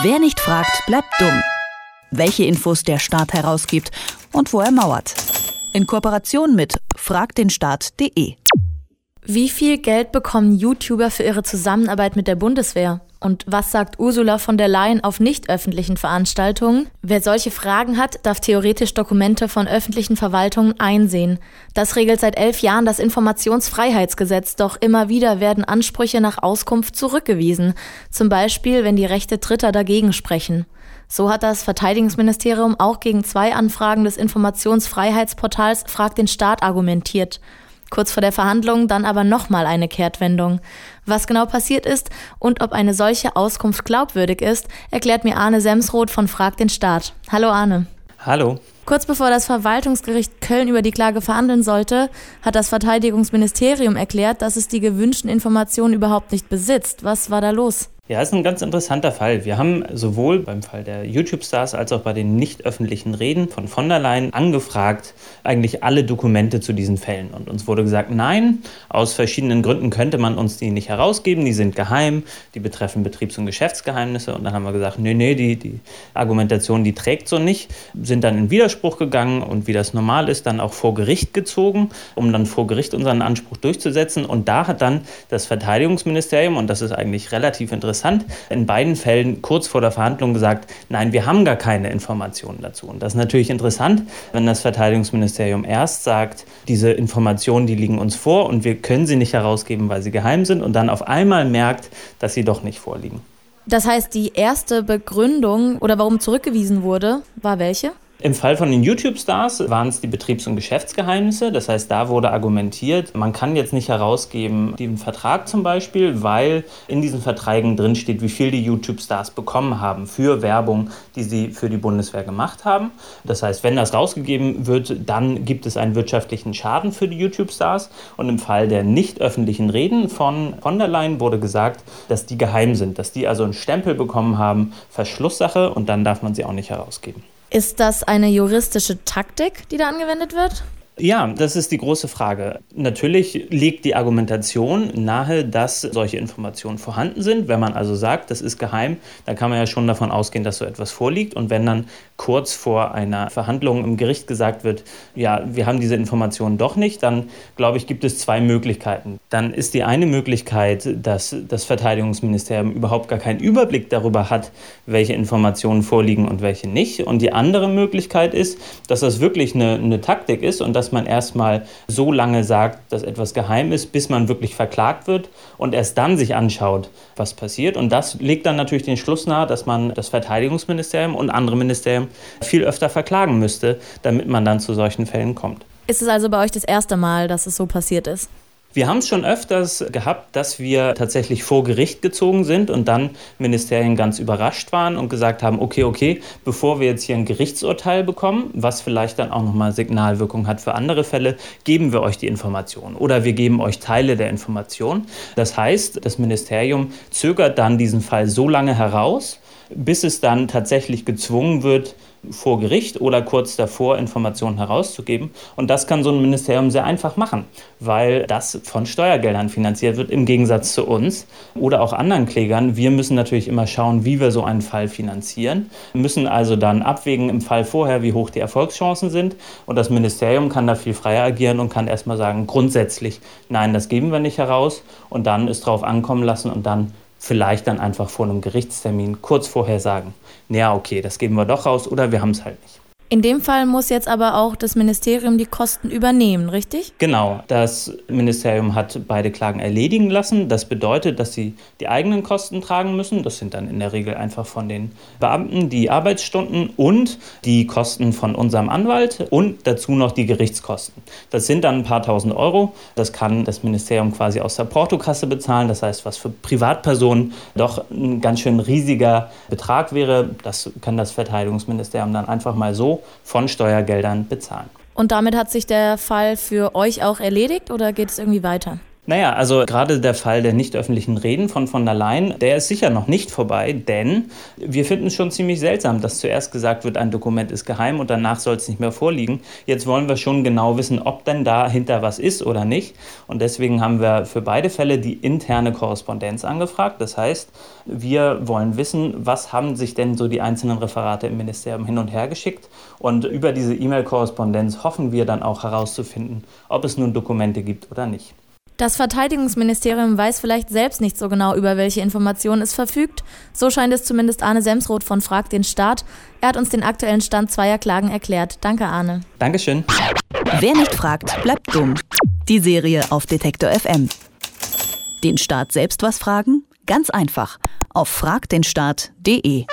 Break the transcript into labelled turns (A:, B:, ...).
A: Wer nicht fragt, bleibt dumm. Welche Infos der Staat herausgibt und wo er mauert. In Kooperation mit fragdenstaat.de.
B: Wie viel Geld bekommen YouTuber für ihre Zusammenarbeit mit der Bundeswehr? Und was sagt Ursula von der Leyen auf nicht öffentlichen Veranstaltungen? Wer solche Fragen hat, darf theoretisch Dokumente von öffentlichen Verwaltungen einsehen. Das regelt seit elf Jahren das Informationsfreiheitsgesetz, doch immer wieder werden Ansprüche nach Auskunft zurückgewiesen. Zum Beispiel, wenn die Rechte Dritter dagegen sprechen. So hat das Verteidigungsministerium auch gegen zwei Anfragen des Informationsfreiheitsportals Frag den Staat argumentiert. Kurz vor der Verhandlung dann aber nochmal eine Kehrtwendung. Was genau passiert ist und ob eine solche Auskunft glaubwürdig ist, erklärt mir Arne Semsroth von Frag den Staat. Hallo Arne.
C: Hallo.
B: Kurz bevor das Verwaltungsgericht Köln über die Klage verhandeln sollte, hat das Verteidigungsministerium erklärt, dass es die gewünschten Informationen überhaupt nicht besitzt. Was war da los?
C: Ja, ist ein ganz interessanter Fall. Wir haben sowohl beim Fall der YouTube-Stars als auch bei den nicht öffentlichen Reden von von der Leyen angefragt, eigentlich alle Dokumente zu diesen Fällen. Und uns wurde gesagt, nein, aus verschiedenen Gründen könnte man uns die nicht herausgeben, die sind geheim, die betreffen Betriebs- und Geschäftsgeheimnisse. Und dann haben wir gesagt, nee, nee, die, die Argumentation, die trägt so nicht, sind dann in Widerspruch gegangen und wie das normal ist, dann auch vor Gericht gezogen, um dann vor Gericht unseren Anspruch durchzusetzen. Und da hat dann das Verteidigungsministerium, und das ist eigentlich relativ interessant, interessant, in beiden Fällen kurz vor der Verhandlung gesagt, nein, wir haben gar keine Informationen dazu. Und das ist natürlich interessant, wenn das Verteidigungsministerium erst sagt, diese Informationen, die liegen uns vor und wir können sie nicht herausgeben, weil sie geheim sind und dann auf einmal merkt, dass sie doch nicht vorliegen.
B: Das heißt, die erste Begründung oder warum zurückgewiesen wurde, war welche?
C: Im Fall von den YouTube-Stars waren es die Betriebs- und Geschäftsgeheimnisse. Das heißt, da wurde argumentiert, man kann jetzt nicht herausgeben, den Vertrag zum Beispiel, weil in diesen Verträgen drinsteht, wie viel die YouTube-Stars bekommen haben für Werbung, die sie für die Bundeswehr gemacht haben. Das heißt, wenn das rausgegeben wird, dann gibt es einen wirtschaftlichen Schaden für die YouTube-Stars. Und im Fall der nicht öffentlichen Reden von von der Leyen wurde gesagt, dass die geheim sind, dass die also einen Stempel bekommen haben, Verschlusssache, und dann darf man sie auch nicht herausgeben.
B: Ist das eine juristische Taktik, die da angewendet wird?
C: Ja, das ist die große Frage. Natürlich liegt die Argumentation nahe, dass solche Informationen vorhanden sind. Wenn man also sagt, das ist geheim, dann kann man ja schon davon ausgehen, dass so etwas vorliegt. Und wenn dann kurz vor einer Verhandlung im Gericht gesagt wird, ja, wir haben diese Informationen doch nicht, dann glaube ich, gibt es zwei Möglichkeiten. Dann ist die eine Möglichkeit, dass das Verteidigungsministerium überhaupt gar keinen Überblick darüber hat, welche Informationen vorliegen und welche nicht. Und die andere Möglichkeit ist, dass das wirklich eine, eine Taktik ist und dass man erstmal so lange sagt, dass etwas geheim ist, bis man wirklich verklagt wird und erst dann sich anschaut, was passiert. Und das legt dann natürlich den Schluss nahe, dass man das Verteidigungsministerium und andere Ministerien viel öfter verklagen müsste, damit man dann zu solchen Fällen kommt.
B: Ist es also bei euch das erste Mal, dass es so passiert ist?
C: Wir haben es schon öfters gehabt, dass wir tatsächlich vor Gericht gezogen sind und dann Ministerien ganz überrascht waren und gesagt haben, okay, okay, bevor wir jetzt hier ein Gerichtsurteil bekommen, was vielleicht dann auch nochmal Signalwirkung hat für andere Fälle, geben wir euch die Information oder wir geben euch Teile der Information. Das heißt, das Ministerium zögert dann diesen Fall so lange heraus, bis es dann tatsächlich gezwungen wird, vor Gericht oder kurz davor Informationen herauszugeben. Und das kann so ein Ministerium sehr einfach machen, weil das von Steuergeldern finanziert wird, im Gegensatz zu uns oder auch anderen Klägern. Wir müssen natürlich immer schauen, wie wir so einen Fall finanzieren, müssen also dann abwägen im Fall vorher, wie hoch die Erfolgschancen sind. Und das Ministerium kann da viel freier agieren und kann erstmal sagen, grundsätzlich, nein, das geben wir nicht heraus und dann es drauf ankommen lassen und dann vielleicht dann einfach vor einem Gerichtstermin kurz vorher sagen, naja, okay, das geben wir doch raus oder wir haben es halt nicht.
B: In dem Fall muss jetzt aber auch das Ministerium die Kosten übernehmen, richtig?
C: Genau, das Ministerium hat beide Klagen erledigen lassen. Das bedeutet, dass sie die eigenen Kosten tragen müssen. Das sind dann in der Regel einfach von den Beamten die Arbeitsstunden und die Kosten von unserem Anwalt und dazu noch die Gerichtskosten. Das sind dann ein paar tausend Euro. Das kann das Ministerium quasi aus der Portokasse bezahlen. Das heißt, was für Privatpersonen doch ein ganz schön riesiger Betrag wäre, das kann das Verteidigungsministerium dann einfach mal so von Steuergeldern bezahlen.
B: Und damit hat sich der Fall für euch auch erledigt oder geht es irgendwie weiter?
C: Naja, also gerade der Fall der nicht öffentlichen Reden von von der Leyen, der ist sicher noch nicht vorbei, denn wir finden es schon ziemlich seltsam, dass zuerst gesagt wird, ein Dokument ist geheim und danach soll es nicht mehr vorliegen. Jetzt wollen wir schon genau wissen, ob denn dahinter was ist oder nicht. Und deswegen haben wir für beide Fälle die interne Korrespondenz angefragt. Das heißt, wir wollen wissen, was haben sich denn so die einzelnen Referate im Ministerium hin und her geschickt. Und über diese E-Mail-Korrespondenz hoffen wir dann auch herauszufinden, ob es nun Dokumente gibt oder nicht.
B: Das Verteidigungsministerium weiß vielleicht selbst nicht so genau, über welche Informationen es verfügt. So scheint es zumindest Arne Semsroth von Frag den Staat. Er hat uns den aktuellen Stand zweier Klagen erklärt. Danke, Arne.
C: Dankeschön.
A: Wer nicht fragt, bleibt dumm. Die Serie auf Detektor FM. Den Staat selbst was fragen? Ganz einfach. Auf fragdenstaat.de.